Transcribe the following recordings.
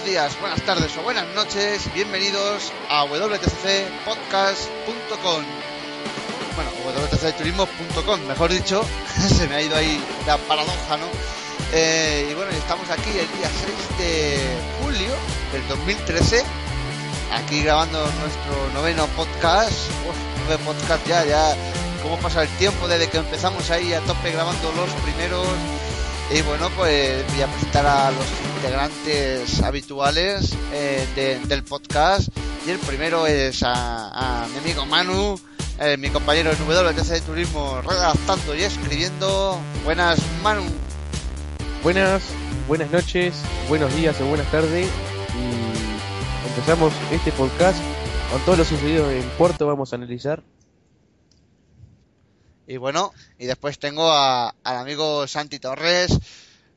Buenos días, buenas tardes o buenas noches bienvenidos a wtcpodcast.com. Bueno, wtcturismo.com, mejor dicho, se me ha ido ahí la paradoja, ¿no? Eh, y bueno, estamos aquí el día 6 de julio del 2013, aquí grabando nuestro noveno podcast. Nueve podcast ya, ya cómo pasa el tiempo desde que empezamos ahí a tope grabando los primeros. Y bueno, pues voy a presentar a los integrantes habituales eh, del podcast. Y el primero es a, mi amigo Manu, eh, mi compañero en WTC de Turismo, redactando y escribiendo. Buenas, Manu. Buenas, buenas noches, buenos días o buenas tardes. Y empezamos este podcast con todo lo sucedido en Puerto. Vamos a analizar y bueno, y después tengo a, al amigo Santi Torres,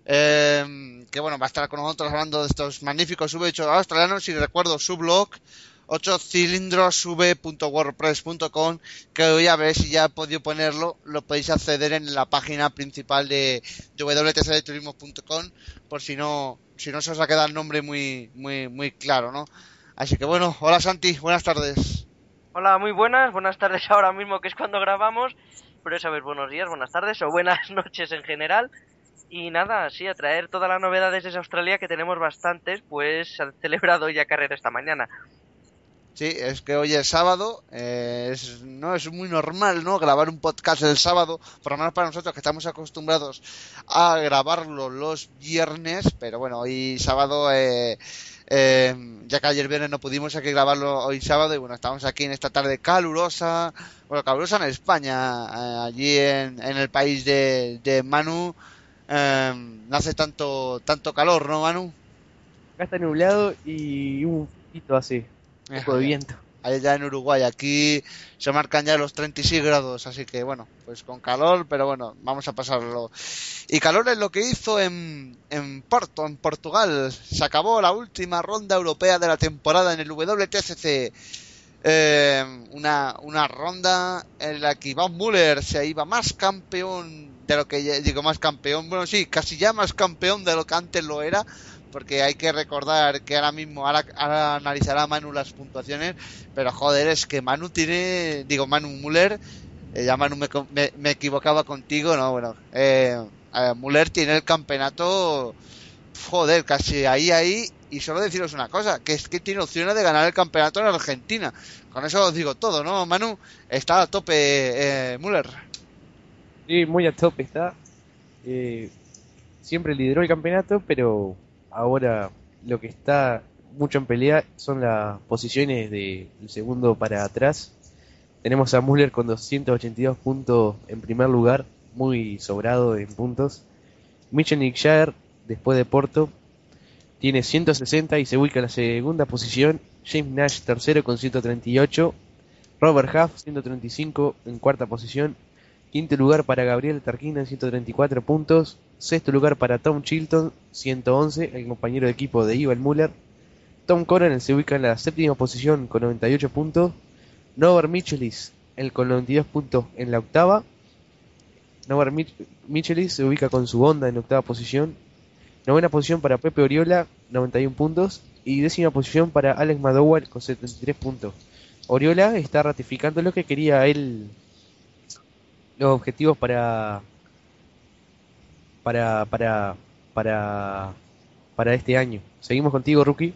eh, que bueno, va a estar con nosotros hablando de estos magníficos V8 australianos. Y recuerdo su blog, 8 cilindros v.wordpress.com, que hoy a ver si ya he podido ponerlo, lo podéis acceder en la página principal de, de wtcdeturismo.com, por si no, si no se os ha quedado el nombre muy, muy, muy claro, ¿no? Así que bueno, hola Santi, buenas tardes. Hola, muy buenas, buenas tardes ahora mismo que es cuando grabamos por saber buenos días, buenas tardes o buenas noches en general. Y nada, sí, a traer todas las novedades desde Australia, que tenemos bastantes, pues han celebrado ya carrera esta mañana. Sí, es que hoy es sábado, eh, es, no es muy normal, ¿no? Grabar un podcast el sábado, por lo menos para nosotros que estamos acostumbrados a grabarlo los viernes, pero bueno, hoy sábado eh, eh, ya que ayer viernes no pudimos aquí grabarlo hoy sábado y bueno, estamos aquí en esta tarde calurosa, bueno, calurosa en España, eh, allí en, el país de, Manu, eh, no hace tanto, tanto calor, ¿no, Manu? Acá está nublado y un poquito así, un poco de viento allá en Uruguay. Aquí se marcan ya los 36 grados, así que bueno, pues con calor, pero bueno, vamos a pasarlo. Y calor es lo que hizo en, en Porto, en Portugal. Se acabó la última ronda europea de la temporada en el WTCC. Eh, una, una ronda en la que Iván Müller se iba más campeón lo que digo más campeón, bueno sí, casi ya más campeón de lo que antes lo era, porque hay que recordar que ahora mismo, ahora, analizará Manu las puntuaciones, pero joder, es que Manu tiene, digo, Manu Muller, eh, ya Manu me, equivocaba contigo, no, bueno, eh, Muller tiene el campeonato, joder, casi ahí, ahí, y solo deciros una cosa, que es que tiene opciones de ganar el campeonato en Argentina. Con eso os digo todo, ¿no, Manu? Está a tope eh, Müller. Sí, muy a tope está. Eh, siempre lideró el campeonato, pero ahora lo que está mucho en pelea son las posiciones del segundo para atrás. Tenemos a Müller con 282 puntos en primer lugar, muy sobrado en puntos. Michel Jagger, después de Porto, tiene 160 y se ubica en la segunda posición. James Nash tercero con 138. Robert Huff 135 en cuarta posición. Quinto lugar para Gabriel Tarquina en 134 puntos. Sexto lugar para Tom Chilton, 111, el compañero de equipo de Ivan Muller. Tom Conan se ubica en la séptima posición con 98 puntos. Novar Michelis el con 92 puntos en la octava. Novar Michelis se ubica con su Honda en octava posición. Novena posición para Pepe Oriola, 91 puntos. Y décima posición para Alex Madowar con 73 puntos. Oriola está ratificando lo que quería él, los objetivos para para, para, para, para este año. Seguimos contigo, Rookie.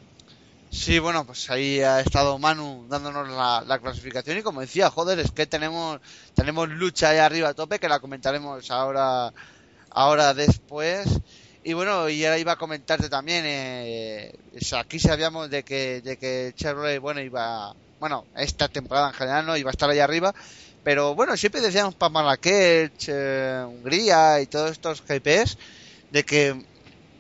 Sí, bueno, pues ahí ha estado Manu dándonos la, clasificación y como decía, joder, es que tenemos tenemos lucha ahí arriba a tope que la comentaremos ahora ahora después. Y bueno, y ahora iba a comentarte también, eh, aquí sabíamos de que, de que Chevrolet, bueno, iba, bueno, esta temporada en general no iba a estar ahí arriba, pero bueno, siempre decíamos para Marrakech, eh, Hungría y todos estos GPs de que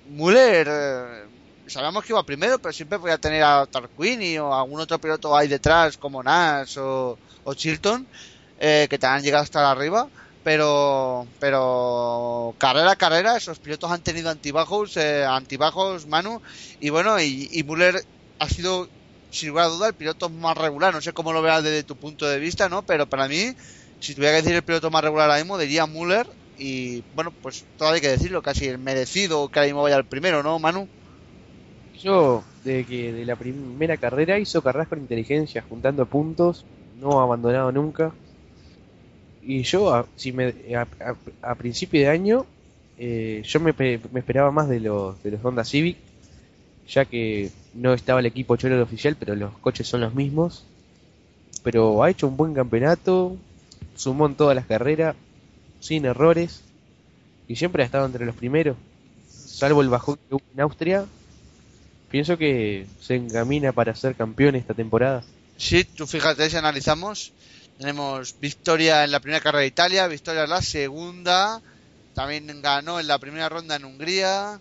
Müller eh, sabíamos que iba primero, pero siempre podía tener a Tarquini o algún otro piloto ahí detrás como Nash o, Chilton eh, que te han llegado hasta arriba. Pero, pero carrera a carrera, esos pilotos han tenido antibajos, antibajos, Manu, y bueno, y Müller ha sido sin lugar a duda, el piloto más regular. No sé cómo lo veas desde tu punto de vista, ¿no? Pero para mí, si tuviera que decir el piloto más regular ahora mismo, diría Müller y bueno, pues todavía hay que decirlo, casi el merecido que ahora mismo vaya al primero, ¿no, Manu? Yo, de que de la primera carrera hizo carreras con inteligencia, juntando puntos, no abandonado nunca. Y yo, a, si me, a, principio de año, eh, yo me, me, esperaba más de los, de los Honda Civic, ya que no estaba el equipo Cholo oficial, pero los coches son los mismos. Pero ha hecho un buen campeonato, sumó en todas las carreras, sin errores, y siempre ha estado entre los primeros, salvo el bajón que hubo en Austria. Pienso que se encamina para ser campeón esta temporada. Sí, tú fíjate, si analizamos, tenemos victoria en la primera carrera de Italia, victoria en la segunda, también ganó en la primera ronda en Hungría,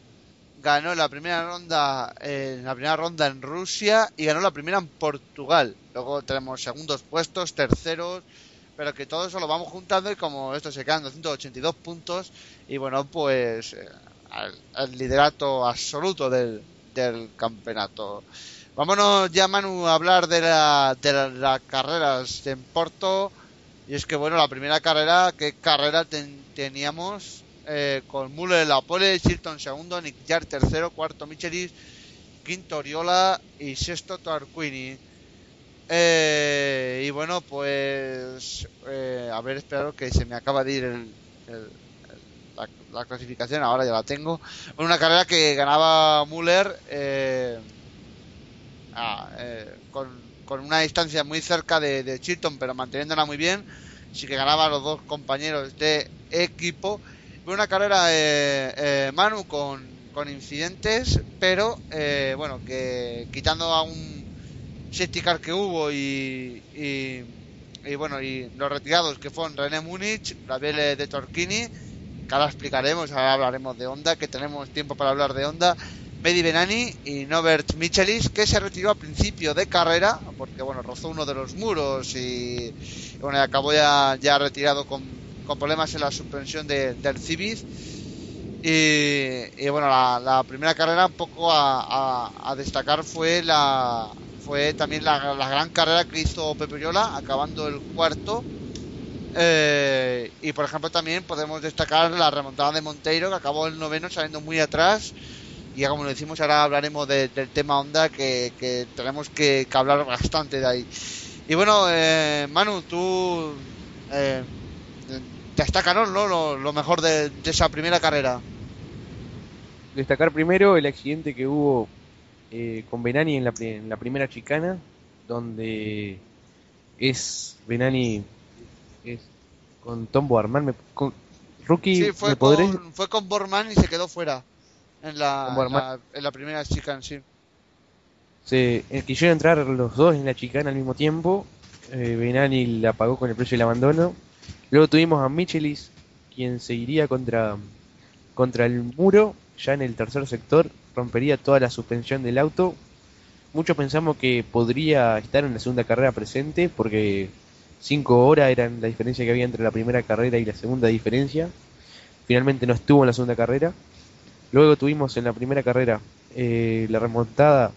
ganó la primera ronda en la primera ronda en Rusia y ganó la primera en Portugal. Luego tenemos segundos puestos, terceros, pero que todo eso lo vamos juntando y como esto se quedan 282 puntos y bueno, pues eh, al, liderato absoluto del, del, campeonato. Vámonos ya Manu a hablar de, la, de las carreras en Porto y es que bueno, la primera carrera, ¿qué carrera teníamos? Eh, con Muller en la pole, Chilton segundo, Nick Jar tercero, cuarto Michelis, quinto Oriola y sexto Tarquini. Eh, y bueno, pues eh, a ver, espero que se me acaba de ir el, la, clasificación, ahora ya la tengo. Una carrera que ganaba Muller ah, con, con, una distancia muy cerca de, Chilton, pero manteniéndola muy bien. Así que ganaba los dos compañeros de equipo una carrera eh, eh, Manu con, con, incidentes, pero eh, bueno, que quitando a un safety car que hubo y, y, bueno, y los retirados que fueron René Múnich, Gabriel de Torquini, que ahora explicaremos, ahora hablaremos de Honda, que tenemos tiempo para hablar de Honda, Medi Benani y Norbert Michelis, que se retiró a principio de carrera, porque bueno, rozó uno de los muros y, bueno, acabó ya, ya retirado con con problemas en la suspensión del Civic. Y, bueno, la, primera carrera un poco a, destacar fue la fue también la, gran carrera que hizo Pepe Yola, acabando el cuarto. Eh, y por ejemplo también podemos destacar la remontada de Monteiro, que acabó el noveno saliendo muy atrás. Y como lo decimos, ahora hablaremos del tema Honda, que, tenemos que, hablar bastante de ahí. Y bueno, eh, Manu, tú eh, destacaron ¿no? lo, mejor de, esa primera carrera. Destacar primero el accidente que hubo eh, con Benani en la, en la primera chicana, donde es Benani es con Tombo Armán, con, Rookie, sí, fue, con, fue con Borman y se quedó fuera en la, en la, primera chicana, sí. Se eh, quisieron entrar los dos en la chicana al mismo tiempo. Eh, Benani la pagó con el precio del abandono Luego tuvimos a Michelis, quien seguiría contra, contra el muro, ya en el tercer sector, rompería toda la suspensión del auto. Muchos pensamos que podría estar en la segunda carrera presente, porque 5 horas eran la diferencia que había entre la primera carrera y la segunda diferencia. Finalmente no estuvo en la segunda carrera. Luego tuvimos en la primera carrera eh, la remontada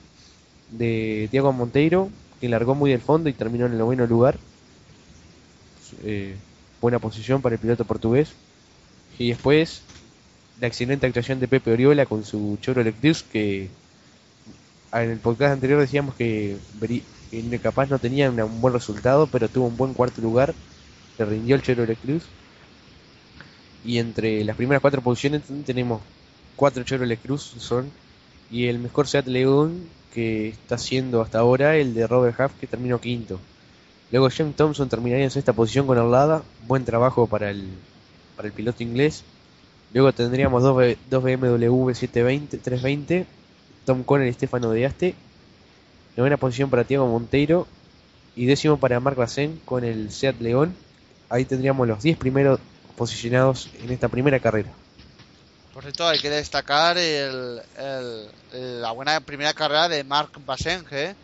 de Diego Monteiro, que largó muy del fondo y terminó en el noveno lugar. Eh, buena posición para el piloto portugués. Y después la excelente actuación de Pepe Oriola con su Chevrolet Cruz que en el podcast anterior decíamos que capaz no tenía un buen resultado, pero tuvo un buen cuarto lugar, le rindió el Chevrolet Cruz. Y entre las primeras cuatro posiciones tenemos cuatro Chevrolet Cruz son y el mejor Seat León que está siendo hasta ahora el de Robert Huff que terminó quinto. Luego James Thompson terminaría en sexta posición con Orlada. Buen trabajo para el, para el piloto inglés. Luego tendríamos dos, dos BMW 720, 320. Tom Conner y Stefano de Aste. Novena posición para Tiago Monteiro. Y décimo para Mark Racen con el Seat León. Ahí tendríamos los 10 primeros posicionados en esta primera carrera. Por cierto, hay que destacar el, la buena primera carrera de Mark Basenge,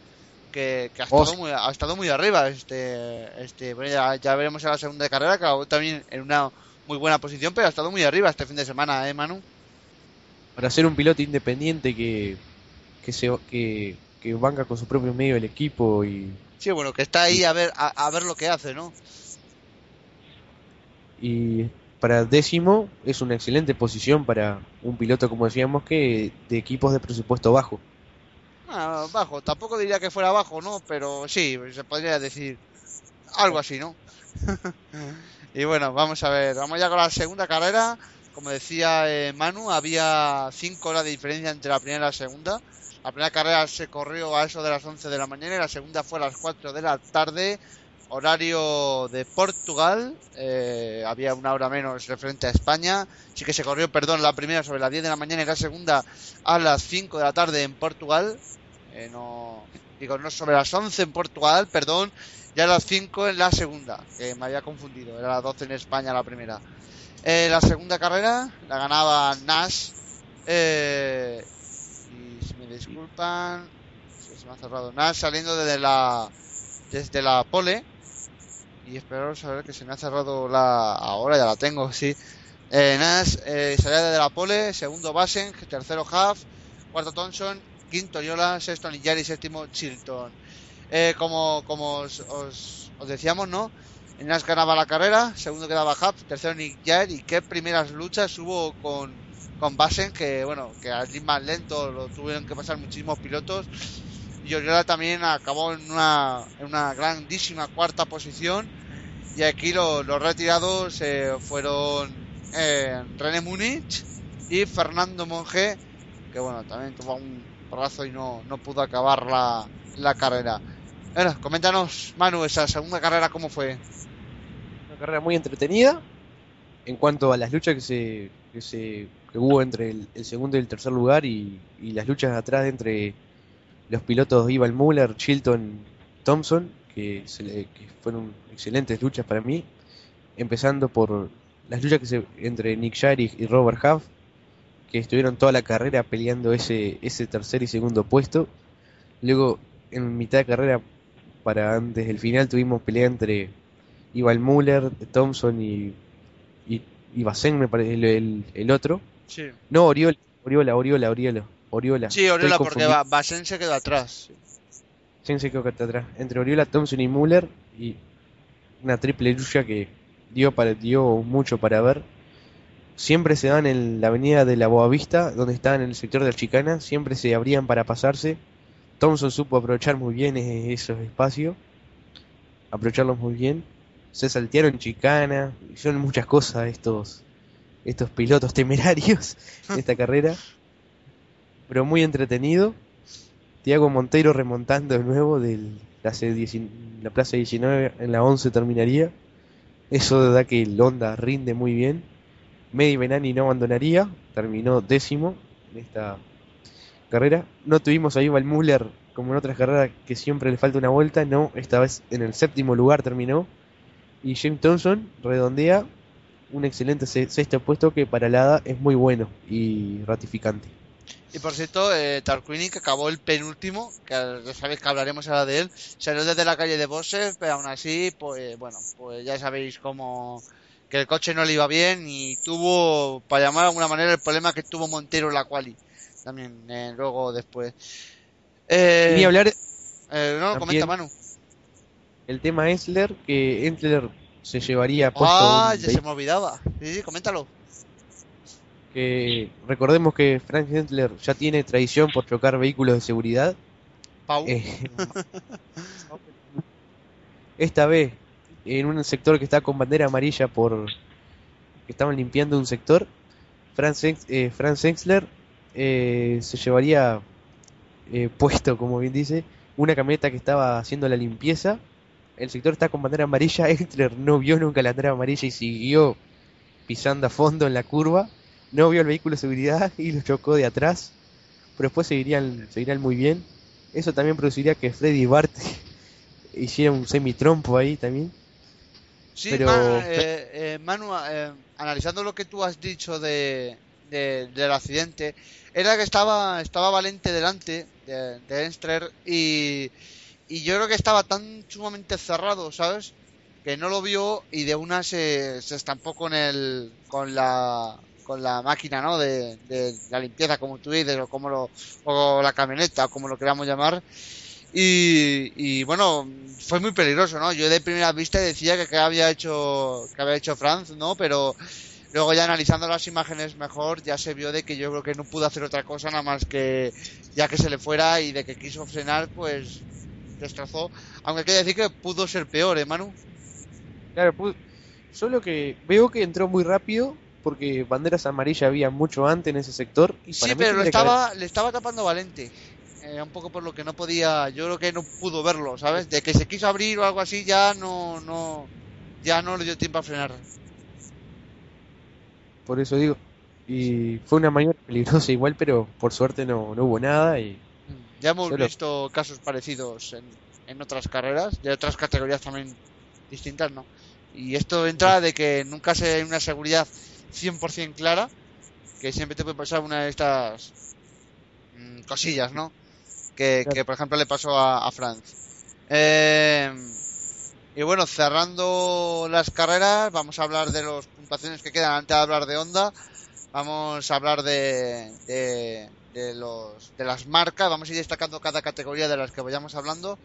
que, ha, estado muy, ha, estado muy, arriba. Este, este, bueno, ya, veremos en la segunda carrera, que también en una muy buena posición, pero ha estado muy arriba este fin de semana, ¿eh, Manu? Para ser un piloto independiente que, que, se, que, que banca con su propio medio el equipo y... Sí, bueno, que está ahí a ver, a, ver lo que hace, ¿no? Y para décimo es una excelente posición para un piloto, como decíamos, que de equipos de presupuesto bajo. Ah, bajo, tampoco diría que fuera bajo, ¿no? Pero sí, se podría decir algo así, ¿no? y bueno, vamos a ver, vamos ya con la segunda carrera. Como decía eh, Manu, había 5 horas de diferencia entre la primera y la segunda. La primera carrera se corrió a eso de las 11 de la mañana y la segunda fue a las 4 de la tarde, horario de Portugal. Eh, había una hora menos referente a España. Sí que se corrió, perdón, la primera sobre las 10 de la mañana y la segunda a las 5 de la tarde en Portugal. Eh, no, digo, no sobre las 11 en Portugal, perdón, ya a las 5 en la segunda, que me había confundido, era las 12 en España la primera. Eh, la segunda carrera la ganaba Nash. Eh, y si me disculpan, se me ha cerrado Nash saliendo desde la desde la pole. Y espero saber que se me ha cerrado la. Ahora ya la tengo, sí. Eh, Nash eh, desde la pole, segundo Basen, tercero Huff, cuarto Thompson, quinto Yola, sexto Niyari, séptimo Chilton. Eh, como como os, os, os decíamos, ¿no? Nash ganaba la carrera, segundo quedaba Hub, tercero Jair y qué primeras luchas hubo con, con Basen, que bueno, que al más lento lo tuvieron que pasar muchísimos pilotos. Y Oriola también acabó en una, en una grandísima cuarta posición. Y aquí lo- los retirados eh, fueron eh, René Múnich y Fernando Monge, que bueno, también tuvo un porrazo y no, no pudo acabar la, la carrera. Bueno, coméntanos, Manu, esa segunda carrera, ¿cómo fue? Una carrera muy entretenida en cuanto a las luchas que se que, se, que hubo entre el, el segundo y el tercer lugar y, y las luchas atrás entre los pilotos Ivan Muller, Chilton, Thompson, que, se le- que fueron excelentes luchas para mí, empezando por las luchas que se, entre Nick Shire y Robert Huff, que estuvieron toda la carrera peleando ese, ese tercer y segundo puesto. Luego, en mitad de carrera, para antes del final, tuvimos pelea entre Ivan Muller, Thompson y, y, y Basen, me parece, el, el- el otro. Sí, No, Oriola, Oriola, Oriola, Oriola. Oriola. sí Oriola, porque Basen se quedó atrás. Sí, se quedó atrás. Entre Oriola, Thompson y Muller. Y una triple lucha que dio, para, dio mucho para ver. Siempre se dan en la avenida de la Boavista, donde estaban en el sector de la chicana. Siempre se abrían para pasarse. Thompson supo aprovechar muy bien e- esos espacios. Aprovecharlos muy bien. Se saltearon chicana. Hicieron muchas cosas estos, estos pilotos temerarios en esta carrera. Pero muy entretenido. Tiago Monteiro remontando de nuevo 19 la plaza 19 en la 11 terminaría. Eso da que el Honda rinde muy bien. Medi Benani no abandonaría, terminó décimo en esta carrera. No tuvimos a Ival Müller como en otras carreras que siempre le falta una vuelta, no, esta vez en el séptimo lugar terminó. Y James Thompson redondea un excelente se- sexto puesto que para la ADA es muy bueno y ratificante. Y por cierto, eh, Tarquini, que acabó el penúltimo, que ya sabéis que hablaremos ahora de él, salió desde la calle de Bosses, pero aún así, pues bueno, pues ya sabéis cómo que el coche no le iba bien y tuvo, para llamar de alguna manera, el problema que tuvo Montero en la quali. También, eh, luego después. Eh, Y hablar eh, no, comenta Manu. el tema Ensler, que Ensler se llevaría puesto Ah, ya se me olvidaba. Sí, sí, coméntalo. Recordemos que Frank Ensler ya tiene tradición por chocar vehículos de seguridad. Pau. Eh, esta vez en un sector que está con bandera amarilla por que estaban limpiando un sector, Franz, eh, Franz eh, se llevaría eh, puesto, como bien dice, una camioneta que estaba haciendo la limpieza. El sector está con bandera amarilla. Ensler no vio nunca la bandera amarilla y siguió pisando a fondo en la curva. No vio el vehículo de seguridad y lo chocó de atrás. Pero después seguirían, seguirían muy bien. Eso también produciría que Freddy Bart hiciera un semitrompo ahí también. Sí, Pero- eh, eh, Manu, eh, analizando lo que tú has dicho de, de- del accidente, era que estaba, estaba Valente delante de, de Enstler y, y yo creo que estaba tan sumamente cerrado, ¿sabes? Que no lo vio y de una se, se estampó con el, con la, con la máquina, ¿no? De, de la limpieza, como tú dices, o como lo, o la camioneta, o como lo queramos llamar. Y, y bueno, fue muy peligroso, ¿no? Yo de primera vista decía que, que había hecho que había hecho Franz, ¿no? Pero Luego ya analizando las imágenes mejor, ya se vio de que yo creo que no pudo hacer otra cosa nada más que ya que se le fuera y de que quiso frenar, pues destrozó. Aunque hay que decir que pudo ser peor, ¿eh, Manu? Claro, pudo... solo que veo que entró muy rápido porque banderas amarillas había mucho antes en ese sector. Y sí, pero lo estaba, le estaba tapando Valente. Eh, un poco por lo que no podía, yo creo que no pudo verlo, ¿sabes? De que se quiso abrir o algo así, ya no, no, ya no le dio tiempo a frenar. Por eso digo. Y fue una maniobra peligrosa igual, pero por suerte no, no hubo nada. y mm, Ya hemos visto casos parecidos en, en otras carreras, de otras categorías también distintas, ¿no? Y esto entra de que nunca se hay una seguridad 100% clara, que siempre te puede pasar una de estas mm, cosillas, ¿no? Que, que, por ejemplo le pasó a, a Franz. Eh, y bueno, cerrando las carreras, vamos a hablar de las puntuaciones que quedan antes de hablar de Honda. Vamos a hablar de, de, los, de las marcas. Vamos a ir destacando cada categoría de las que vayamos hablando.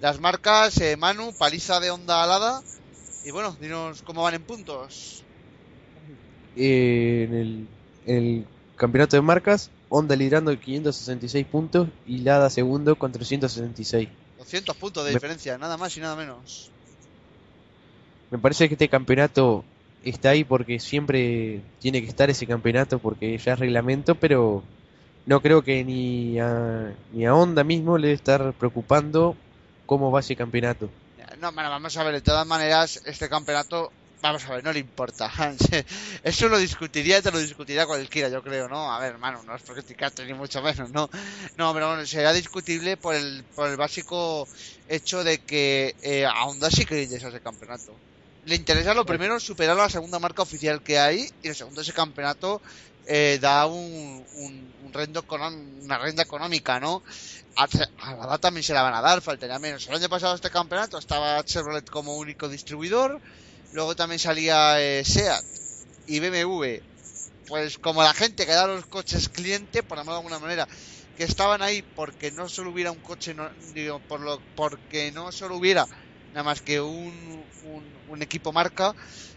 Las marcas, eh, Manu, paliza de Honda alada. Y bueno, dinos cómo van en puntos. Eh, en, el, en el campeonato de marcas, Honda liderando 566 puntos y Lada segundo con 366. 200 puntos de diferencia, nada más y nada menos. Me parece que este campeonato está ahí porque siempre tiene que estar ese campeonato porque ya es reglamento, pero no creo que ni a, ni a Honda mismo le debe estar preocupando cómo va ese campeonato. No, bueno, vamos a ver, de todas maneras, este campeonato, vamos a ver, no le importa. Eso lo discutiría y te lo discutiría cualquiera, yo creo, ¿no? A ver, hermano, no es porque criticarte ni mucho menos, ¿no? No, pero bueno, será discutible por el, por el básico hecho de que eh, a Honda sí que interesa ese campeonato le interesa lo primero superar la segunda marca oficial que hay y lo segundo ese campeonato eh, da un, un, un rendo una renta económica, ¿no? A, a también se la van a dar, faltaría menos. El año pasado este campeonato estaba Chevrolet como único distribuidor, luego también salía eh, SEAT y BMW, pues como la gente que da los coches cliente, por llamarlo de alguna manera, que estaban ahí porque no solo hubiera un coche, no, digo, por lo, porque no solo hubiera nada más que un, un, equipo marca.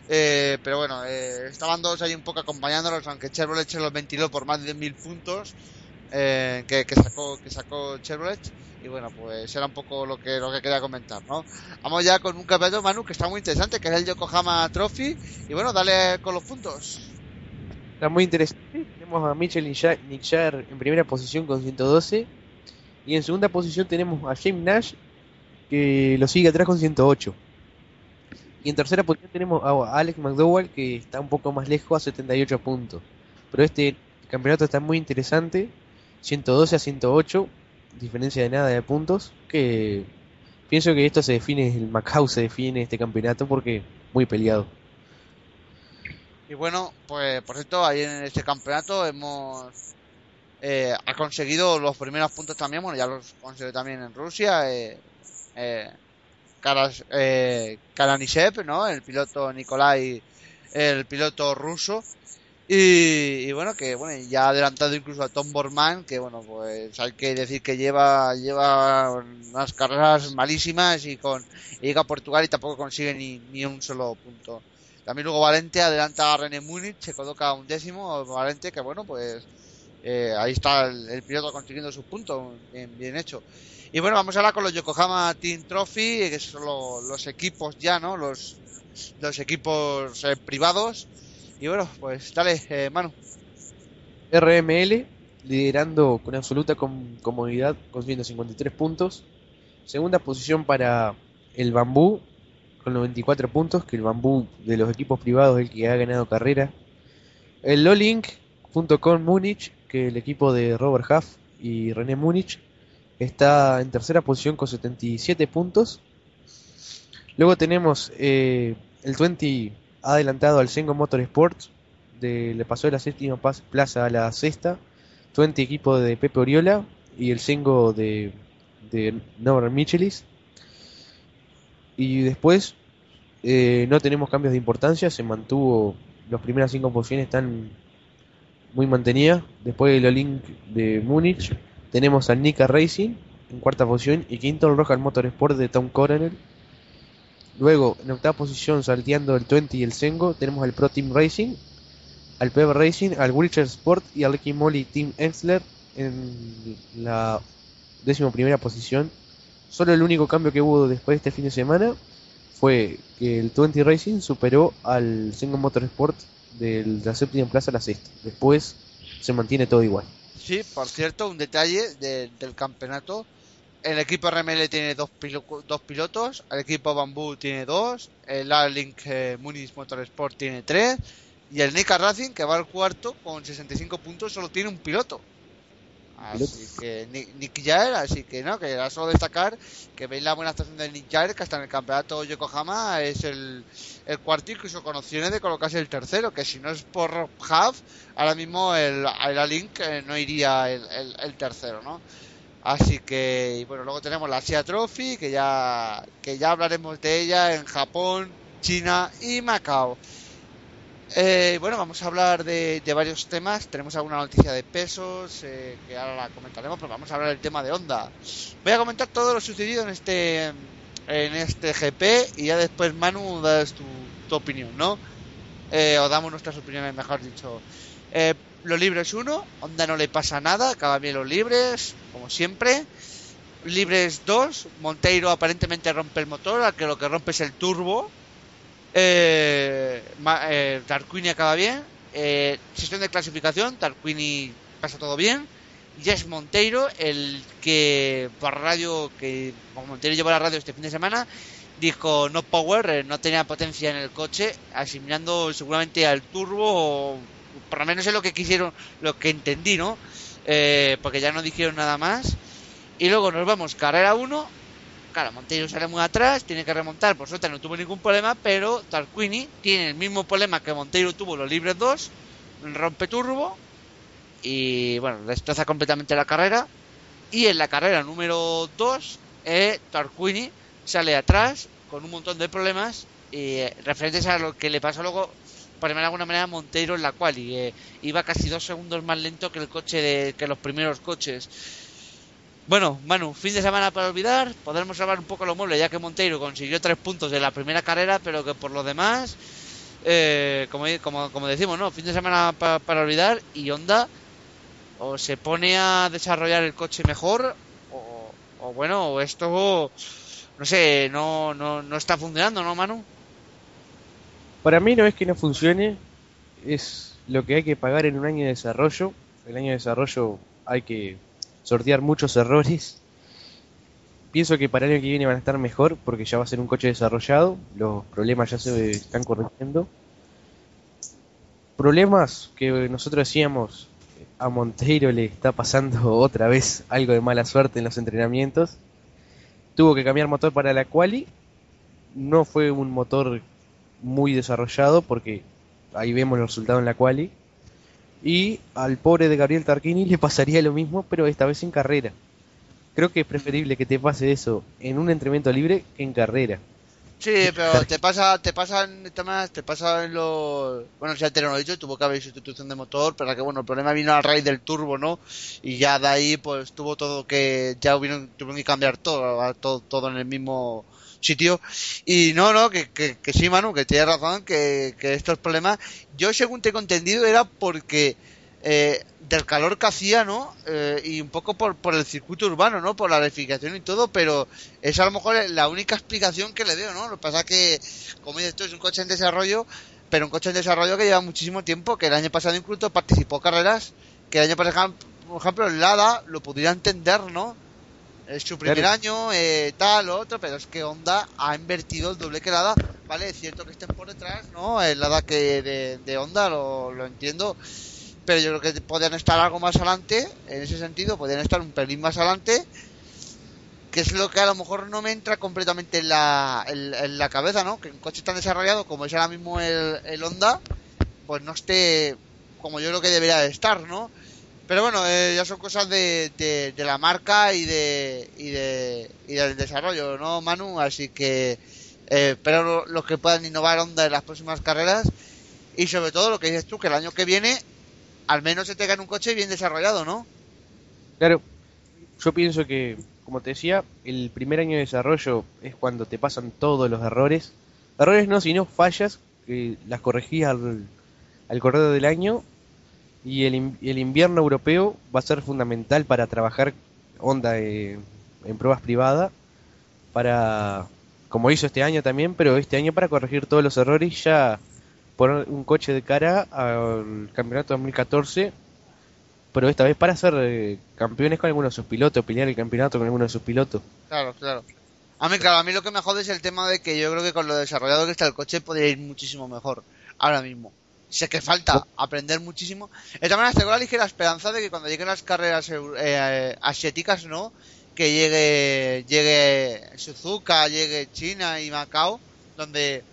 Eh, pero bueno, eh, estaban dos ahí un poco acompañándolos, aunque Chevrolet se los ventiló por más de mil puntos eh, que, que, sacó que sacó Chevrolet. Y bueno, pues era un poco lo que lo que quería comentar, ¿no? Vamos ya con un campeonato, Manu, que está muy interesante, que es el Yokohama Trophy. Y bueno, dale con los puntos. Está muy interesante. Tenemos a Mitchell Nixar en primera posición con 112. Y en segunda posición tenemos a James Nash que lo sigue atrás con 108. Y en tercera posición tenemos a Alex McDowell, que está un poco más lejos a 78 puntos. Pero este campeonato está muy interesante, 112 a 108, diferencia de nada de puntos, que pienso que esto se define, el Macau se define este campeonato porque muy peleado. Y bueno, pues por cierto, ahí en este campeonato hemos eh, ha conseguido los primeros puntos también, bueno, ya los consiguió también en Rusia, eh, eh, Karas, eh, ¿no? El piloto Nikolai, el piloto ruso. Y, bueno, que bueno, ya ha adelantado incluso a Tom Borman, que bueno, pues hay que decir que lleva, lleva unas carreras malísimas y con llega a Portugal y tampoco consigue ni, ni un solo punto. También luego Valente adelanta a René Múnich, se coloca un décimo, Valente, que bueno, pues eh, ahí está el, piloto consiguiendo sus puntos, bien, bien hecho. Y bueno, vamos ahora con los Yokohama Team Trophy, que son los equipos ya, ¿no? Los, los equipos eh, privados. Y bueno, pues dale, eh, Manu. RML liderando con absoluta comodidad con 153 puntos. Segunda posición para el Bambú con 94 puntos, que el Bambú de los equipos privados es el que ha ganado carrera. El Lolink.com Múnich, que el equipo de Robert Huff y René Múnich está en tercera posición con 77 puntos. Luego tenemos eh, el 20 adelantado al Sengo Motorsports, de, le pasó de la séptima plaza a la sexta. 20 equipo de Pepe Oriola y el Sengo de, de Norbert Michelis. Y después eh, no tenemos cambios de importancia, se mantuvo, las primeras cinco posiciones están muy mantenidas. Después el Olink de Múnich tenemos al Nika Racing en cuarta posición y quinto el Royal Motorsport de Tom Coronel. Luego, en octava posición, salteando el 20 y el Sengo, tenemos el Pro Team Racing al PB Racing, al Wilshire Sport y al Molly Team Exler en la décimo primera posición. Solo el único cambio que hubo después de este fin de semana fue que el 20 Racing superó al Single Motorsport de la séptima plaza a la sexta. Después se mantiene todo igual. Sí, por cierto, un detalle del campeonato. El equipo RML tiene dos, dos pilotos, el equipo Bamboo tiene dos, el A-Link eh, Muniz Motorsport tiene tres y el Nika Racing, que va al cuarto con 65 puntos, solo tiene un piloto. Así que Nick Jair, así que no, que era solo destacar que veis la buena actuación de Nick Jair, que hasta en el campeonato Yokohama es el, el cuarto, incluso con opciones de colocarse el tercero, que si no es por half, ahora mismo el, el Link eh, no iría el, el, tercero, ¿no? Así que, bueno, luego tenemos la Asia Trophy, que ya, que ya hablaremos de ella en Japón, China y Macao. Eh, bueno, vamos a hablar de, varios temas. Tenemos alguna noticia de pesos eh, que ahora la comentaremos, pero vamos a hablar del tema de Honda. Voy a comentar todo lo sucedido en este en este GP y ya después Manu das tu, opinión, ¿no? Eh, o damos nuestras opiniones, mejor dicho. Eh, los libres 1, Honda no le pasa nada, acaba bien los libres, siempre. Libres 2, Monteiro aparentemente rompe el motor, al que lo que rompe es el turbo eh, eh, Tarquini acaba bien. Eh, sesión de clasificación, Tarquini pasa todo bien. Y es Monteiro el que por radio, que Monteiro llevó la radio este fin de semana, dijo no power, eh, no tenía potencia en el coche, asimilando seguramente al turbo, o por lo menos es lo que quisieron, lo que entendí, ¿no? Eh, porque ya no dijeron nada más. Y luego nos vamos, carrera 1, Claro, Monteiro sale muy atrás, tiene que remontar, por suerte no tuvo ningún problema, pero Tarquini tiene el mismo problema que Monteiro tuvo los libres 2, rompe turbo y bueno, destroza completamente la carrera. Y en la carrera número 2, eh, Tarquini sale atrás con un montón de problemas y eh, referentes a lo que le pasó luego, por de alguna manera, Monteiro en la cual y, eh, iba casi dos segundos más lento que el coche de que los primeros coches. Bueno, Manu, fin de semana para olvidar. Podremos salvar un poco los muebles, ya que Monteiro consiguió tres puntos de la primera carrera, pero que por lo demás, eh, como, como, decimos, ¿no? Fin de semana para olvidar y Honda o se pone a desarrollar el coche mejor o, o bueno, esto, no sé, no, no, no está funcionando, ¿no, Manu? Para mí no es que no funcione, es lo que hay que pagar en un año de desarrollo. El año de desarrollo hay que sortear muchos errores. Pienso que para el año que viene van a estar mejor porque ya va a ser un coche desarrollado, los problemas ya se están corrigiendo. Problemas que nosotros decíamos, a Monteiro le está pasando otra vez algo de mala suerte en los entrenamientos. Tuvo que cambiar motor para la quali. No fue un motor muy desarrollado porque ahí vemos los resultados en la quali. Y al pobre de Gabriel Tarquini le pasaría lo mismo, pero esta vez en carrera. Creo que es preferible que te pase eso en un entrenamiento libre que en carrera. Sí, pero te pasa, te pasa en temas, te pasa en los, bueno, antes no lo he dicho, tuvo que haber sustitución de motor, pero que bueno, el problema vino a raíz del turbo, ¿no? Y ya de ahí, pues tuvo todo que, ya hubieron, tuvieron que cambiar todo, todo, todo en el mismo, sitio. Y no, no, que, que, que sí, Manu, que tienes razón, que, que estos problemas, yo según tengo entendido, era porque eh, del calor que hacía, ¿no? Eh, y un poco por, por el circuito urbano, ¿no? Por la edificación y todo, pero es a lo mejor la única explicación que le veo, ¿no? Lo que pasa que, como dices es un coche en desarrollo, pero un coche en desarrollo que lleva muchísimo tiempo, que el año pasado incluso participó carreras, que el año pasado, por ejemplo, el Lada lo pudiera entender, ¿no? Es su primer año, eh, tal, otro, pero es que Honda ha invertido el doble que Lada. Vale, es cierto que estén por detrás, ¿no? El Lada que de, de Honda, lo, lo entiendo. Pero yo creo que podrían estar algo más adelante, en ese sentido, podrían estar un pelín más adelante. Que es lo que a lo mejor no me entra completamente en la, en, la cabeza, ¿no? Que un coche tan desarrollado como es ahora mismo el, el Honda, pues no esté como yo creo que debería de estar, ¿no? Pero bueno, eh, ya son cosas de, de, la marca y de, y de y del desarrollo, ¿no, Manu? Así que eh, espero los que puedan innovar Honda en las próximas carreras y sobre todo lo que dices tú, que el año que viene al menos se tenga un coche bien desarrollado, ¿no? Claro, yo pienso que, como te decía, el primer año de desarrollo es cuando te pasan todos los errores. Errores no, sino fallas que las corregís al, al corredor del año y el, el, invierno europeo va a ser fundamental para trabajar Honda en pruebas privadas para como hizo este año también pero este año para corregir todos los errores ya poner un coche de cara al campeonato 2014 pero esta vez para ser eh, campeones con alguno de sus pilotos pelear el campeonato con alguno de sus pilotos. Claro claro. A mí claro a mí lo que me jode es el tema de que yo creo que con lo desarrollado que está el coche podría ir muchísimo mejor ahora mismo sé que falta aprender muchísimo. De todas maneras, tengo la ligera esperanza de que cuando lleguen las carreras eh, asiáticas, ¿no? Que llegue, llegue Suzuka, llegue China y Macao, donde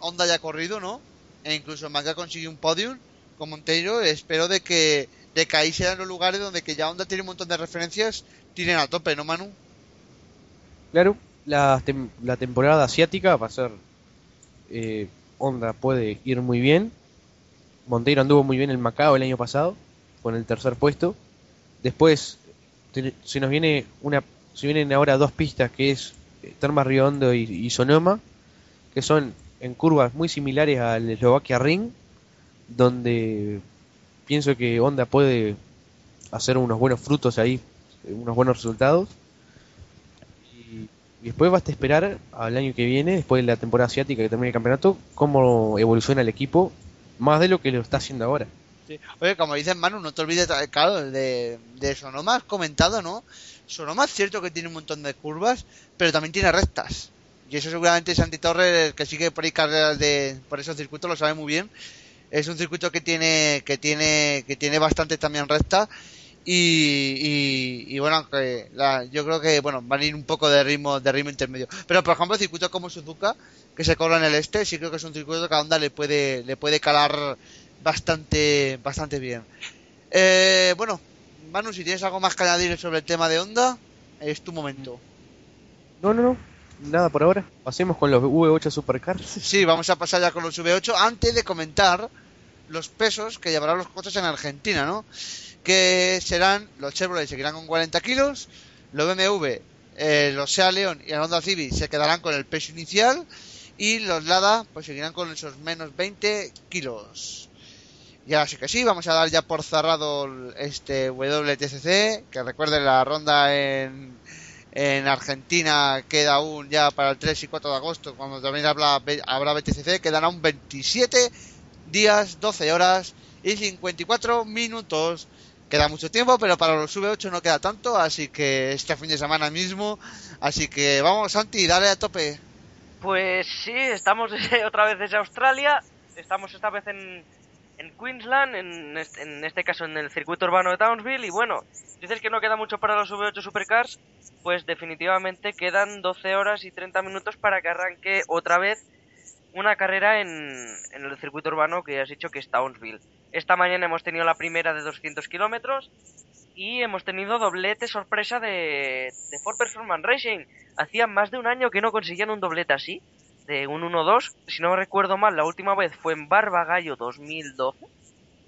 Honda haya corrido, ¿no? E incluso Macao consigue un podium con Monteiro. Espero de que, de que ahí sean los lugares donde que ya Honda tiene un montón de referencias, tienen a tope, ¿no, Manu? Claro, la, la temporada asiática va a ser... Eh, Honda puede ir muy bien Monteiro anduvo muy bien en Macao el año pasado, con el tercer puesto. Después se nos viene una, se vienen ahora dos pistas que es eh, Termas Río Hondo y, Sonoma, que son en curvas muy similares al Eslovaquia Ring, donde pienso que Honda puede hacer unos buenos frutos ahí, unos buenos resultados. Y, y después basta esperar al año que viene, después de la temporada asiática que termine el campeonato, cómo evoluciona el equipo más de lo que lo está haciendo ahora. Oye, como dices Manu, no te olvides, claro, de, de Sonoma has comentado, ¿no? Sonoma es cierto que tiene un montón de curvas, pero también tiene rectas. Y eso seguramente Santi Torres, que sigue por ahí carreras de, por esos circuitos, lo sabe muy bien. Es un circuito que tiene, que tiene, que tiene bastante también recta. Y, y, bueno, que yo creo que, bueno, van a ir un poco de ritmo, de ritmo intermedio. Pero por ejemplo, circuitos como Suzuka, que se corre en el este, sí creo que es un circuito que a Honda le puede, le puede calar bastante, bastante bien. Eh, bueno, Manu, si tienes algo más que añadir sobre el tema de Honda, es tu momento. No, no, no. Nada por ahora. Pasemos con los V8 Supercars. Sí, vamos a pasar ya con los V8 antes de comentar los pesos que llevarán los coches en Argentina, ¿no? Que serán, los Chevrolet seguirán con 40 kilos, los BMW, eh, los Sea León y el Honda Civic se quedarán con el peso inicial y los Lada pues seguirán con esos menos 20 kilos. Y ahora sí que sí, vamos a dar ya por cerrado este WTCC, que recuerden la ronda en, en Argentina queda aún ya para el 3 y 4 de agosto, cuando también habrá, habrá BTCC, quedan aún 27 días, 12 horas y 54 minutos. Queda mucho tiempo, pero para los V8 no queda tanto, así que este fin de semana mismo. Así que vamos, Santi, dale a tope. Pues sí, estamos otra vez desde Australia. Estamos esta vez en, en Queensland, en este, en este, caso en el circuito urbano de Townsville. Y bueno, dices que no queda mucho para los V8 Supercars. Pues definitivamente quedan 12 horas y 30 minutos para que arranque otra vez una carrera en, en el circuito urbano que has dicho que es Townsville. Esta mañana hemos tenido la primera de 200 kilómetros y hemos tenido doblete sorpresa de, de Ford Performance Racing. Hacía más de un año que no conseguían un doblete así, de un 1-2. Si no recuerdo mal, la última vez fue en Barbagallo 2012,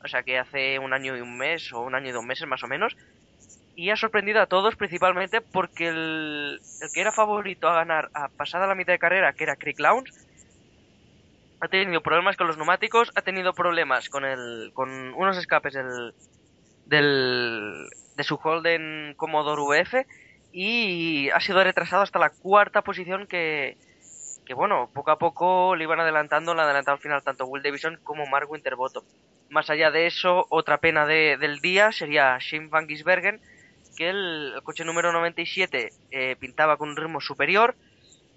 o sea que hace un año y un mes, o un año y dos meses más o menos. Y ha sorprendido a todos principalmente porque el, el que era favorito a ganar a pasada la mitad de carrera, que era Creek Lounge, ha tenido problemas con los neumáticos, ha tenido problemas con el con unos escapes del, del, de su Holden Commodore VF y ha sido retrasado hasta la cuarta posición que, que bueno, poco a poco le iban adelantando, le adelantado al final tanto Will Davison como Mark Winterbottom. Más allá de eso, otra pena de, del día sería Shane Van Gisbergen, que el, coche número 97 eh, pintaba con un ritmo superior,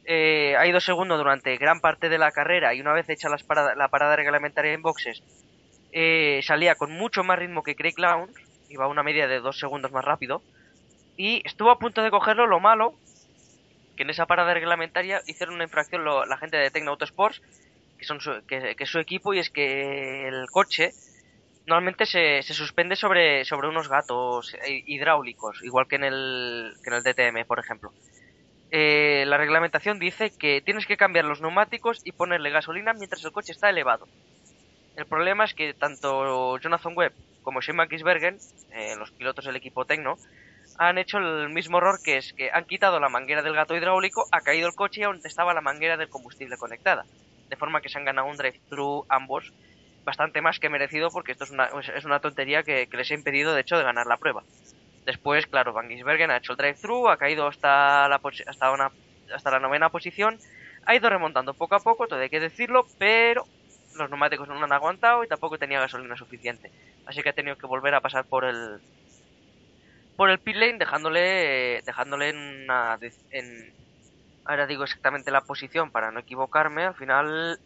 eh, ha ido segundo durante gran parte de la carrera y una vez hecha las la parada reglamentaria en boxes, eh, salía con mucho más ritmo que Craig Lowndes, iba a una media de dos segundos más rápido, y estuvo a punto de cogerlo, lo malo, que en esa parada reglamentaria hicieron una infracción la gente de Tecno Autosports, que, son su, que, es su equipo, y es que el coche normalmente se, se suspende sobre, sobre unos gatos hidráulicos, igual que en el, que en el DTM, por ejemplo. Eh, la reglamentación dice que tienes que cambiar los neumáticos y ponerle gasolina mientras el coche está elevado. El problema es que tanto Jonathan Webb como Shane Kisbergen, eh, los pilotos del equipo Tecno, han hecho el mismo error que es que han quitado la manguera del gato hidráulico, ha caído el coche y aún estaba la manguera del combustible conectada. De forma que se han ganado un drive-thru ambos bastante más que merecido porque esto es una, es una tontería que, les ha impedido de hecho de ganar la prueba. Después, claro, Van Gisbergen ha hecho el drive-thru, ha caído hasta la, hasta, una, hasta la novena posición, ha ido remontando poco a poco, todo hay que decirlo, pero los neumáticos no lo han aguantado y tampoco tenía gasolina suficiente. Así que ha tenido que volver a pasar por el por el pit lane dejándole dejándole en una en ahora digo exactamente la posición para no equivocarme, al final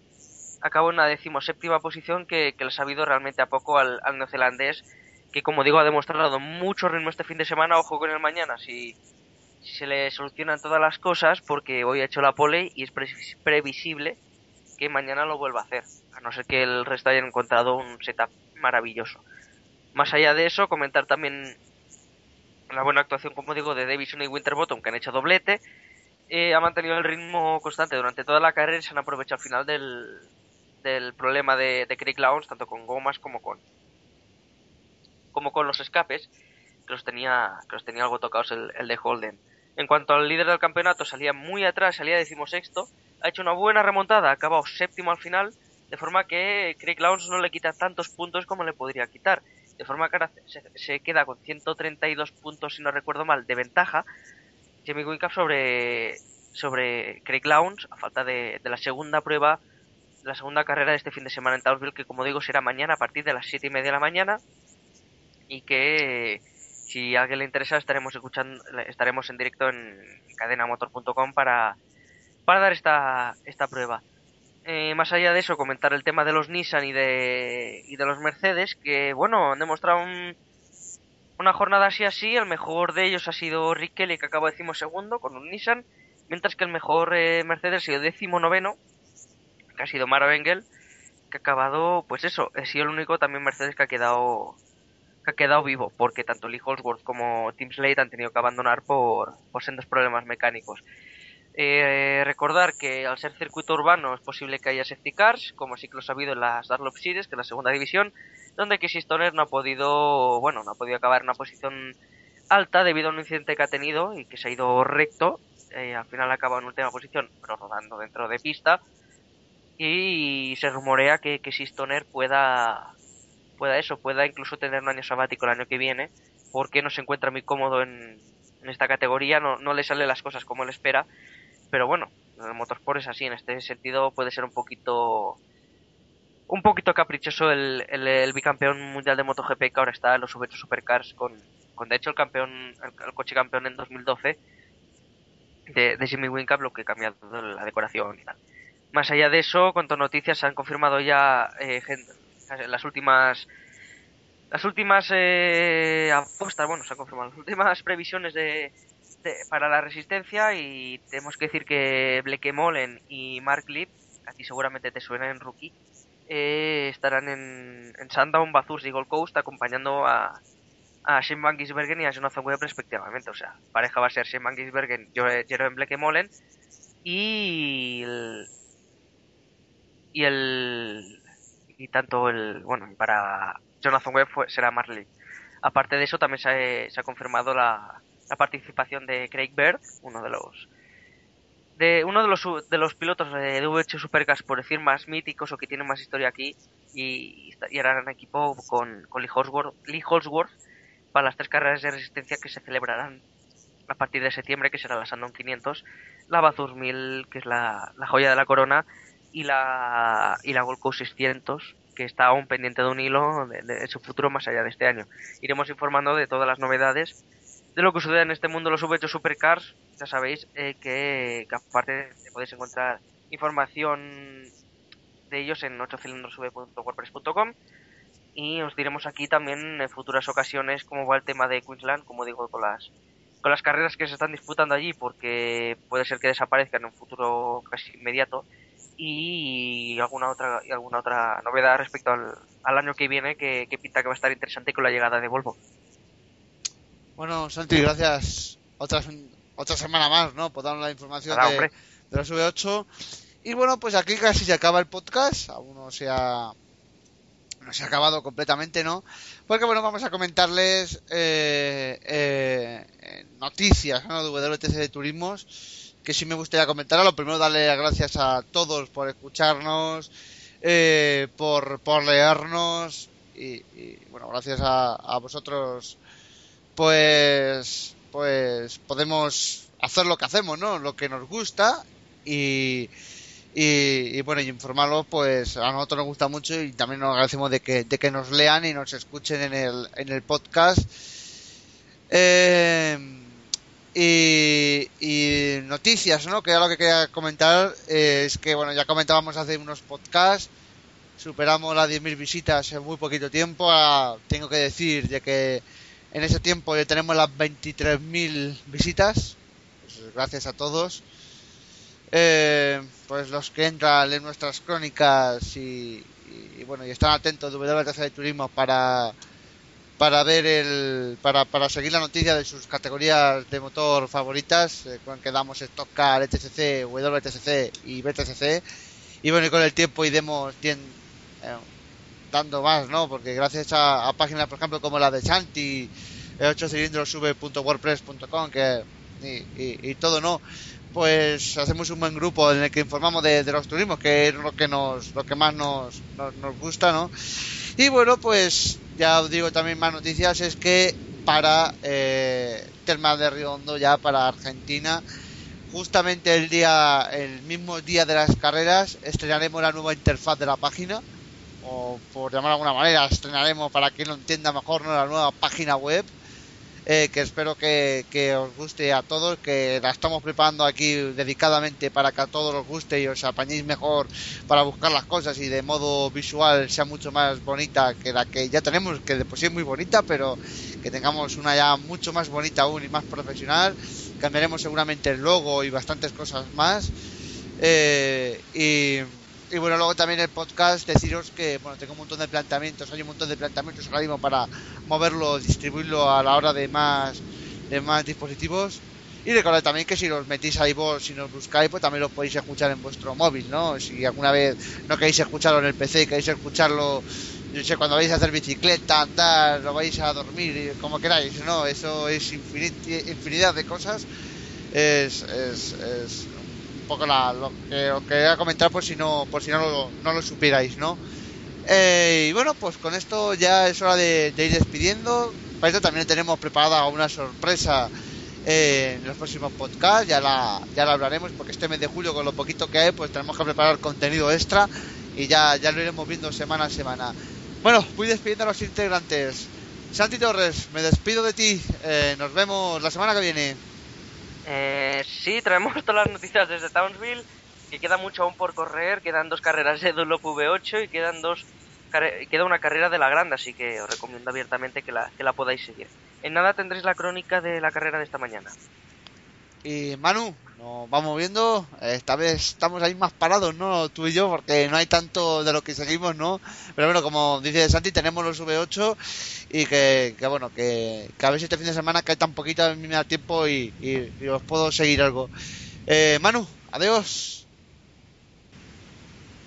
acabó en una decimoséptima posición que, le ha sabido realmente a poco al, al neozelandés que como digo ha demostrado mucho ritmo este fin de semana, ojo con el mañana, si, se le solucionan todas las cosas porque hoy ha hecho la pole y es previsible que mañana lo vuelva a hacer, a no ser que el resto haya encontrado un setup maravilloso. Más allá de eso, comentar también la buena actuación, como digo, de Davison y Winterbottom, que han hecho doblete. Eh, ha mantenido el ritmo constante durante toda la carrera y se han aprovechado al final del, del problema de, de Craig tanto con gomas como con como con los escapes, que los tenía, que los tenía algo tocados el, de Holden. En cuanto al líder del campeonato, salía muy atrás, salía decimosexto, ha hecho una buena remontada, ha acabado séptimo al final, de forma que Craig Lowndes no le quita tantos puntos como le podría quitar. De forma que ahora se, queda con 132 puntos, si no recuerdo mal, de ventaja. Jamie Wickham sobre, sobre Craig Lowndes, a falta de, de la segunda prueba la segunda carrera de este fin de semana en Townsville, que como digo será mañana a partir de las siete y media de la mañana y que si a alguien le interesa estaremos escuchando estaremos en directo en cadenamotor.com para para dar esta esta prueba. Eh, más allá de eso comentar el tema de los Nissan y de y de los Mercedes que bueno han demostrado una jornada así así. El mejor de ellos ha sido Kelly que acabó decimos segundo con un Nissan mientras que el mejor eh, Mercedes ha sido décimo noveno que ha sido Mara Engel, que ha acabado, pues eso, ha sido el único también Mercedes que ha quedado que ha quedado vivo, porque tanto Lee Holsworth como Tim Slade han tenido que abandonar por, por sendos problemas mecánicos. Eh, recordar que al ser circuito urbano es posible que haya safety cars, como sí que lo ha habido en las Darlop Series, que es la segunda división, donde Casey Stoner no ha podido, bueno, no ha podido acabar en una posición alta debido a un incidente que ha tenido y que se ha ido recto. Eh, al final ha acabado en última posición, pero rodando dentro de pista y se rumorea que, que Sistoner pueda pueda eso, pueda incluso tener un año sabático el año que viene, porque no se encuentra muy cómodo en, esta categoría, no, no le salen las cosas como él espera, pero bueno, el motorsport es así, en este sentido puede ser un poquito un poquito caprichoso el, bicampeón mundial de MotoGP que ahora está en los Super Supercars con, con de hecho el campeón el, coche campeón en 2012 de, de Jimmy lo que ha cambiado la decoración y tal. Más allá de eso, cuanto noticias se han confirmado ya eh, las últimas las últimas eh, apuestas, bueno, se han confirmado las últimas previsiones de, para la resistencia y tenemos que decir que Blake Molen y Mark Lip, a ti seguramente te suena en rookie, eh, estarán en, en Sandown, Bathurst y Gold Coast acompañando a, a Shane Van Gisbergen y a Jonathan Webb respectivamente. O sea, pareja va a ser Shane Van Gisbergen, Jerome Blake Molen y y el y tanto el bueno para Jonathan Webb será Marley. Aparte de eso también se ha, confirmado la, la, participación de Craig Bird uno de los de uno de los de los pilotos de VH Supercars por decir más míticos o que tienen más historia aquí y, y harán equipo con, con Lee, Holsworth, Lee Holsworth para las tres carreras de resistencia que se celebrarán a partir de septiembre que será la Sandon 500 la Bathurst 1000 que es la, la joya de la corona y la, y la Gold Coast 600, que está aún pendiente de un hilo de, su futuro más allá de este año. Iremos informando de todas las novedades de lo que sucede en este mundo los V8 Supercars. Ya sabéis eh, que, aparte podéis encontrar información de ellos en 8cilindrosv.wordpress.com y os diremos aquí también en futuras ocasiones cómo va el tema de Queensland, como digo, con las con las carreras que se están disputando allí, porque puede ser que desaparezcan en un futuro casi inmediato y alguna otra y alguna otra novedad respecto al, año que viene que, pinta que va a estar interesante con la llegada de Volvo. Bueno, Santi, gracias. Otra, otra semana más, ¿no? Por darnos la información de, de, los V8. Y bueno, pues aquí casi se acaba el podcast. Aún no se ha, no se ha acabado completamente, ¿no? Porque bueno, vamos a comentarles eh, eh, noticias ¿no? de WTC de Turismos que sí me gustaría comentar. Lo primero, darle las gracias a todos por escucharnos, eh, por, por leernos y, bueno, gracias a, vosotros pues pues podemos hacer lo que hacemos, ¿no? Lo que nos gusta y, y, bueno, y informarlo pues a nosotros nos gusta mucho y también nos agradecemos de que, de que nos lean y nos escuchen en el, en el podcast. Eh, y, noticias, ¿no? Que lo que quería comentar eh, es que, bueno, ya comentábamos hace unos podcasts, superamos las 10.000 visitas en muy poquito tiempo. tengo que decir de que en ese tiempo ya tenemos las 23.000 visitas. Pues, gracias a todos. Eh, pues los que entran en nuestras crónicas y, bueno y están atentos de WTC de Turismo para para ver el para, para seguir la noticia de sus categorías de motor favoritas eh, que damos Stock Car, ETCC, WTCC y BTCC y bueno y con el tiempo iremos eh, dando más no porque gracias a, páginas por ejemplo como la de Santi 8 cilindros sube.wordpress.com que y, y, todo no pues hacemos un buen grupo en el que informamos de, los turismos que es lo que nos lo que más nos, nos gusta no y bueno pues ya os digo también más noticias, es que para eh, Termal de Riondo, ya para Argentina, justamente el día, el mismo día de las carreras, estrenaremos la nueva interfaz de la página, o por llamar de alguna manera, estrenaremos para quien lo entienda mejor, ¿no? la nueva página web eh, que espero que, os guste a todos, que la estamos preparando aquí dedicadamente para que a todos os guste y os apañéis mejor para buscar las cosas y de modo visual sea mucho más bonita que la que ya tenemos, que de por sí es muy bonita, pero que tengamos una ya mucho más bonita aún y más profesional. Cambiaremos seguramente el logo y bastantes cosas más. Eh, y y bueno, luego también el podcast, deciros que bueno, tengo un montón de planteamientos, hay un montón de planteamientos ahora mismo para moverlo, distribuirlo a la hora de más, de más dispositivos. Y recordad también que si los metís ahí vos, si nos buscáis, pues también lo podéis escuchar en vuestro móvil, ¿no? Si alguna vez no queréis escucharlo en el PC queréis escucharlo, yo sé, cuando vais a hacer bicicleta, andar, lo vais a dormir, como queráis, ¿no? Eso es infinidad de cosas. Es, es poco lo que os quería comentar por si no, por si no lo, no lo supierais, ¿no? Eh, y bueno, pues con esto ya es hora de, ir despidiendo. Para esto también tenemos preparada una sorpresa eh, en los próximos podcasts. Ya la, ya la hablaremos porque este mes de julio, con lo poquito que hay, pues tenemos que preparar contenido extra y ya, ya lo iremos viendo semana a semana. Bueno, voy despidiendo a los integrantes. Santi Torres, me despido de ti. Eh, nos vemos la semana que viene. Eh, sí, traemos todas las noticias desde Townsville, que queda mucho aún por correr, quedan dos carreras de Dunlop V8 y quedan dos queda una carrera de la grande, así que os recomiendo abiertamente que la, que la podáis seguir. En nada tendréis la crónica de la carrera de esta mañana. Y Manu, nos vamos viendo. Esta vez estamos ahí más parados, ¿no? Tú y yo, porque no hay tanto de lo que seguimos, ¿no? Pero bueno, como dice Santi, tenemos los V8 y que, bueno, que, a ver si este fin de semana cae tan poquito, a mí me da tiempo y, os puedo seguir algo. Eh, Manu, adiós.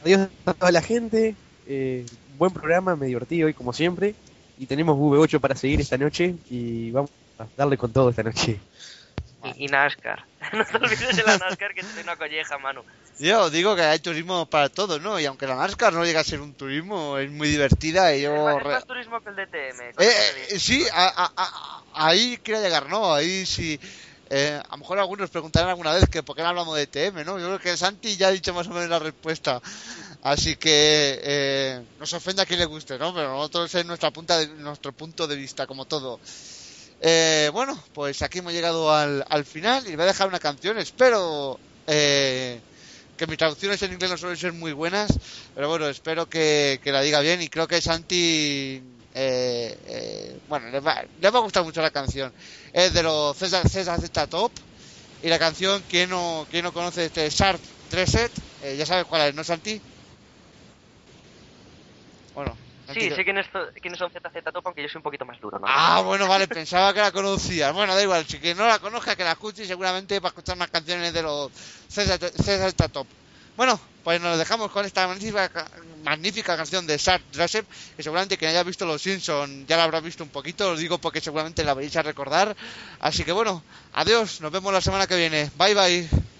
Adiós a toda la gente. Eh, buen programa, me divertí hoy como siempre. Y tenemos V8 para seguir esta noche y vamos a darle con todo esta noche. Y, NASCAR. no te olvides de la NASCAR que tiene una colleja, Manu. Yo digo que hay turismo para todos, ¿no? Y aunque la NASCAR no llega a ser un turismo, es muy divertida y yo... Es más turismo que el DTM. Eh, eh, sí, ahí quiero llegar, ¿no? Ahí sí... Eh, a lo mejor algunos preguntarán alguna vez que por qué no hablamos de DTM, ¿no? Yo creo que Santi ya ha dicho más o menos la respuesta. Así que eh, nos ofende a quien le guste, ¿no? Pero nosotros es nuestra punta de, nuestro punto de vista, como todo. Eh, bueno, pues aquí hemos llegado al, al, final y voy a dejar una canción. Espero eh, que mis traducciones en inglés no suelen ser muy buenas, pero bueno, espero que, la diga bien y creo que Santi, eh, eh, bueno, le va, va a gustar mucho la canción. Es de los César, César Z Top y la canción, quien no, quien no conoce este Sharp 3 Set, eh, ya sabes cuál es, ¿no, Santi? Bueno, Sí, sé quiénes, quiénes son ZZ Top, aunque yo soy un poquito más duro. ¿no? Ah, bueno, vale, pensaba que la conocías. Bueno, da igual, si que no la conozca, que la escuche y seguramente para escuchar más canciones de los ZZ Top. Bueno, pues nos dejamos con esta magnífica, magnífica canción de Sharp Dresser, que seguramente quien haya visto Los Simpsons ya la habrá visto un poquito, os digo porque seguramente la vais a recordar. Así que bueno, adiós, nos vemos la semana que viene. Bye bye.